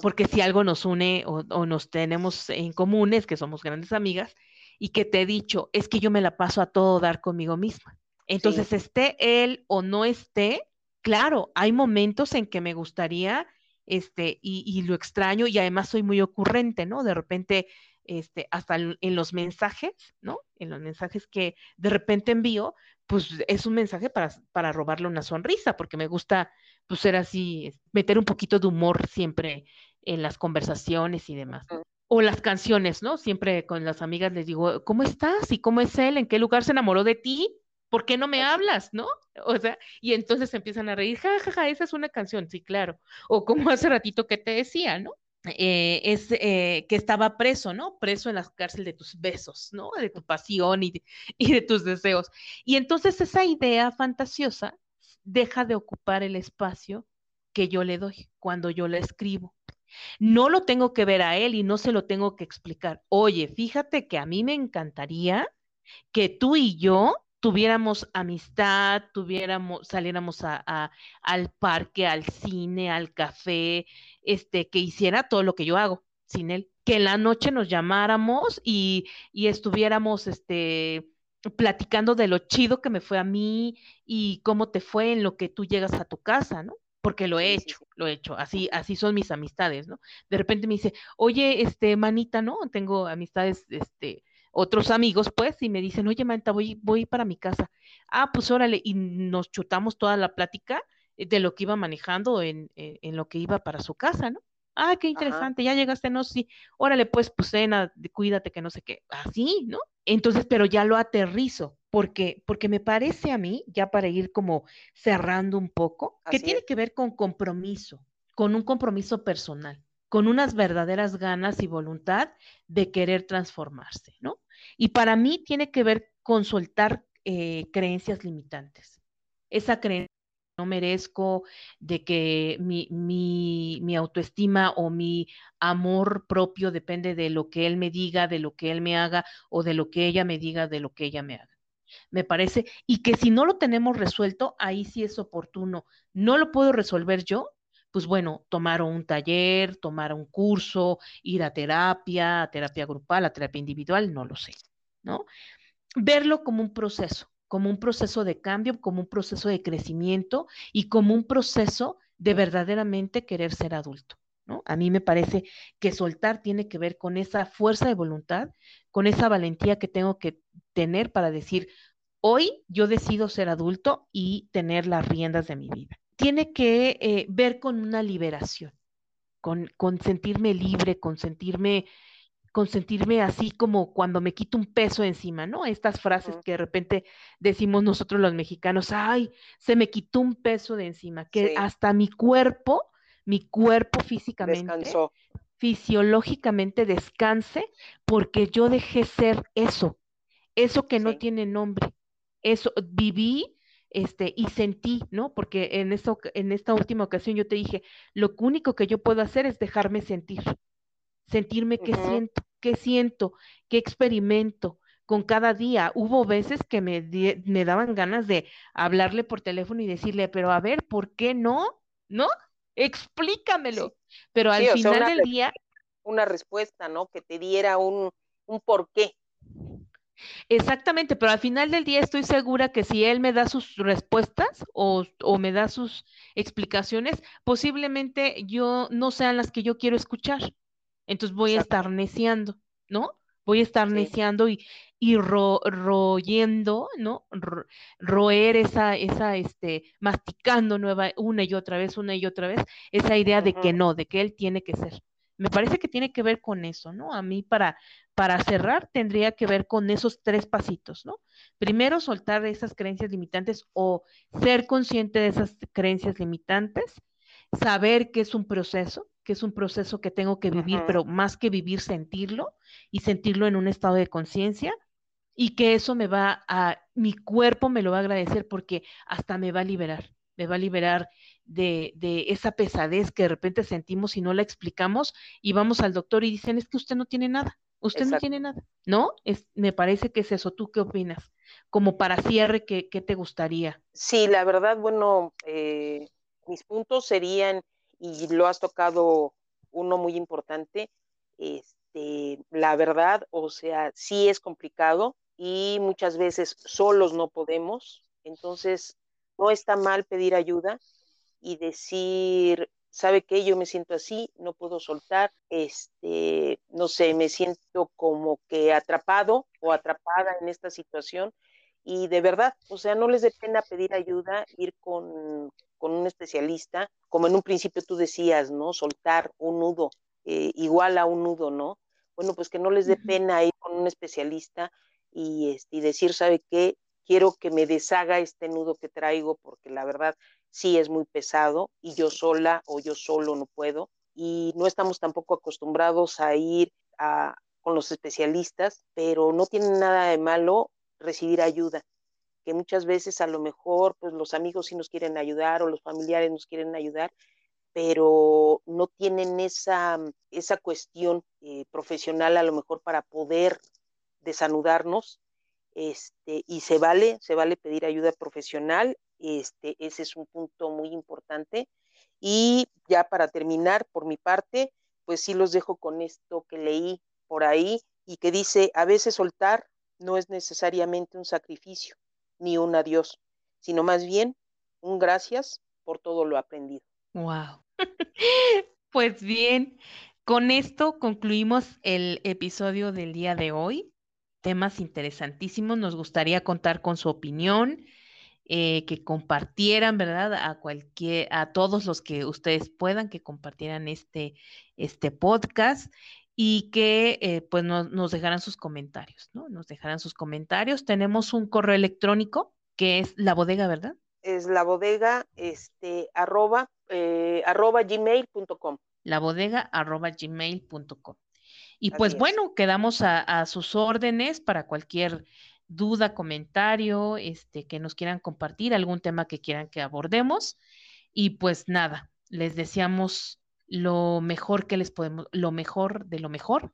porque si algo nos une o, o, nos tenemos en común es que somos grandes amigas y que te he dicho, es que yo me la paso a todo dar conmigo misma. Entonces, esté él o no esté, claro, hay momentos en que me gustaría, este, y, lo extraño, y además soy muy ocurrente, ¿no? De repente, este, hasta en, los mensajes, ¿no? En los mensajes que de repente envío, pues es un mensaje para, para robarle una sonrisa, porque me gusta, pues, ser así, meter un poquito de humor siempre en las conversaciones y demás. O las canciones, ¿no? Siempre con las amigas les digo, ¿cómo estás? ¿Y cómo es él? ¿En qué lugar se enamoró de ti? ¿por qué no me hablas, no? O sea, y entonces empiezan a reír, ja, ja, ja, esa es una canción, sí, claro. O como hace ratito que te decía, ¿no? Eh, es eh, que estaba preso, ¿no? Preso en la cárcel de tus besos, ¿no? De tu pasión y de, y de tus deseos. Y entonces esa idea fantasiosa deja de ocupar el espacio que yo le doy cuando yo la escribo. No lo tengo que ver a él y no se lo tengo que explicar. Oye, fíjate que a mí me encantaría que tú y yo tuviéramos amistad, tuviéramos, saliéramos a, al parque, al cine, al café, este, que hiciera todo lo que yo hago sin él. Que en la noche nos llamáramos y, y estuviéramos, este, platicando de lo chido que me fue a mí y cómo te fue en lo que tú llegas a tu casa, ¿no? Porque lo he hecho, lo he hecho, así, así son mis amistades, ¿no? De repente me dice, oye, este, manita, ¿no? Tengo amistades, este, otros amigos, pues, y me dicen, oye, Manta, voy, voy para mi casa. Ah, pues órale, y nos chutamos toda la plática de lo que iba manejando en, en, lo que iba para su casa, ¿no? Ah, qué interesante, ya llegaste, no, sí, órale, pues, pues, cena, cuídate que no sé qué, así, ¿no? Entonces, pero ya lo aterrizo, porque, porque me parece a mí, ya para ir como cerrando un poco, que tiene que ver con compromiso, con un compromiso personal con unas verdaderas ganas y voluntad de querer transformarse, ¿no? Y para mí tiene que ver con soltar eh, creencias limitantes. Esa creencia no merezco, de que mi, mi, mi, autoestima o mi amor propio depende de lo que él me diga, de lo que él me haga o de lo que ella me diga, de lo que ella me haga. Me parece, y que si no lo tenemos resuelto, ahí sí es oportuno. No lo puedo resolver yo, pues bueno, tomar un taller, tomar un curso, ir a terapia, a terapia grupal, a terapia individual, no lo sé, ¿no? Verlo como un proceso, como un proceso de cambio, como un proceso de crecimiento y como un proceso de verdaderamente querer ser adulto. ¿No? A mí me parece que soltar tiene que ver con esa fuerza de voluntad, con esa valentía que tengo que tener para decir, hoy yo decido ser adulto y tener las riendas de mi vida. Tiene que eh, ver con una liberación, con, con sentirme libre, con sentirme con sentirme así como cuando me quito un peso encima, ¿no? Estas frases que de repente decimos nosotros los mexicanos, ay, se me quitó un peso de encima, que hasta mi cuerpo, mi cuerpo físicamente, fisiológicamente descanse porque yo dejé ser eso, eso que no tiene nombre, eso viví este, y sentí, ¿no? Porque en, eso, en esta última ocasión yo te dije, lo único que yo puedo hacer es dejarme sentir, sentirme que siento qué siento, qué experimento con cada día. Hubo veces que me, me daban ganas de hablarle por teléfono y decirle, pero a ver, ¿por qué no? ¿No? Explícamelo. Pero al final del día... Una respuesta, ¿no? Que te diera un, un por qué. Exactamente, pero al final del día estoy segura que si él me da sus respuestas o, o, me da sus explicaciones, posiblemente yo no sean las que yo quiero escuchar. Entonces voy a estar neciando, ¿no? Voy a estar neciando y, y royendo, ¿no? roer esa, esa, este, masticando nueva, una y otra vez, una y otra vez, esa idea de que no, de que él tiene que ser. Me parece que tiene que ver con eso, ¿no? A mí para, para cerrar tendría que ver con esos tres pasitos, ¿no? Primero, soltar esas creencias limitantes o ser consciente de esas creencias limitantes, saber que es un proceso, que es un proceso que tengo que vivir, pero más que vivir, sentirlo y sentirlo en un estado de conciencia y que eso me va a, mi cuerpo me lo va a agradecer porque hasta me va a liberar, me va a liberar de, de esa pesadez que de repente sentimos y no la explicamos y vamos al doctor y dicen, es que usted no tiene nada, usted no tiene nada, ¿no? Es, me parece que es eso, ¿tú qué opinas? Como para cierre, ¿qué, qué te gustaría? Sí, la verdad, bueno, eh, mis puntos serían y lo has tocado uno muy importante, este, la verdad, o sea, sí es complicado y muchas veces solos no podemos, entonces no está mal pedir ayuda y decir, ¿sabe qué? Yo me siento así, no puedo soltar, este, no sé, me siento como que atrapado o atrapada en esta situación y de verdad, o sea, no les dé pena pedir ayuda, ir con, con un especialista, como en un principio tú decías, ¿no? Soltar un nudo eh, igual a un nudo, ¿no? Bueno, pues que no les dé pena ir con un especialista y, este, y decir, ¿sabe qué? Quiero que me deshaga este nudo que traigo porque la verdad sí es muy pesado y yo sola o yo solo no puedo. Y no estamos tampoco acostumbrados a ir a, con los especialistas, pero no tiene nada de malo recibir ayuda que muchas veces a lo mejor pues los amigos sí nos quieren ayudar o los familiares nos quieren ayudar, pero no tienen esa, esa cuestión eh, profesional a lo mejor para poder desanudarnos, este, y se vale, se vale pedir ayuda profesional, este, ese es un punto muy importante. Y ya para terminar, por mi parte, pues sí los dejo con esto que leí por ahí y que dice, a veces soltar no es necesariamente un sacrificio, ni un adiós, sino más bien un gracias por todo lo aprendido. Wow. pues bien, con esto concluimos el episodio del día de hoy. Temas interesantísimos. Nos gustaría contar con su opinión, eh, que compartieran, ¿verdad? A cualquier, a todos los que ustedes puedan, que compartieran este, este podcast y que eh, pues nos dejarán sus comentarios, ¿no? Nos dejarán sus comentarios. Tenemos un correo electrónico que es la bodega, ¿verdad? Es la bodega, este, arroba, eh, arroba gmail.com. La bodega, arroba gmail.com. Y pues bueno, quedamos a, sus órdenes para cualquier duda, comentario, este, que nos quieran compartir, algún tema que quieran que abordemos. Y pues nada, les deseamos lo mejor que les podemos, lo mejor de lo mejor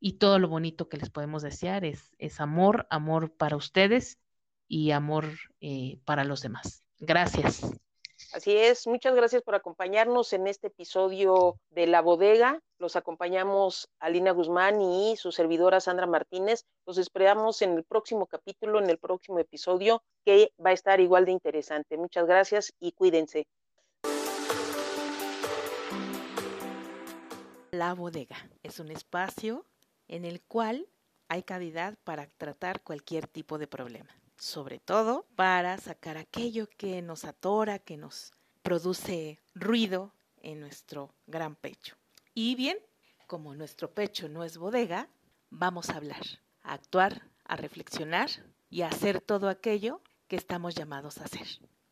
y todo lo bonito que les podemos desear es, es amor, amor para ustedes y amor eh, para los demás. Gracias. Así es, muchas gracias por acompañarnos en este episodio de La Bodega. Los acompañamos Alina Guzmán y su servidora Sandra Martínez. Los esperamos en el próximo capítulo, en el próximo episodio, que va a estar igual de interesante. Muchas gracias y cuídense. La Bodega es un espacio en el cual hay cavidad para tratar cualquier tipo de problema sobre todo para sacar aquello que nos atora, que nos produce ruido en nuestro gran pecho. Y bien, como nuestro pecho no es bodega, vamos a hablar, a actuar, a reflexionar y a hacer todo aquello que estamos llamados a hacer.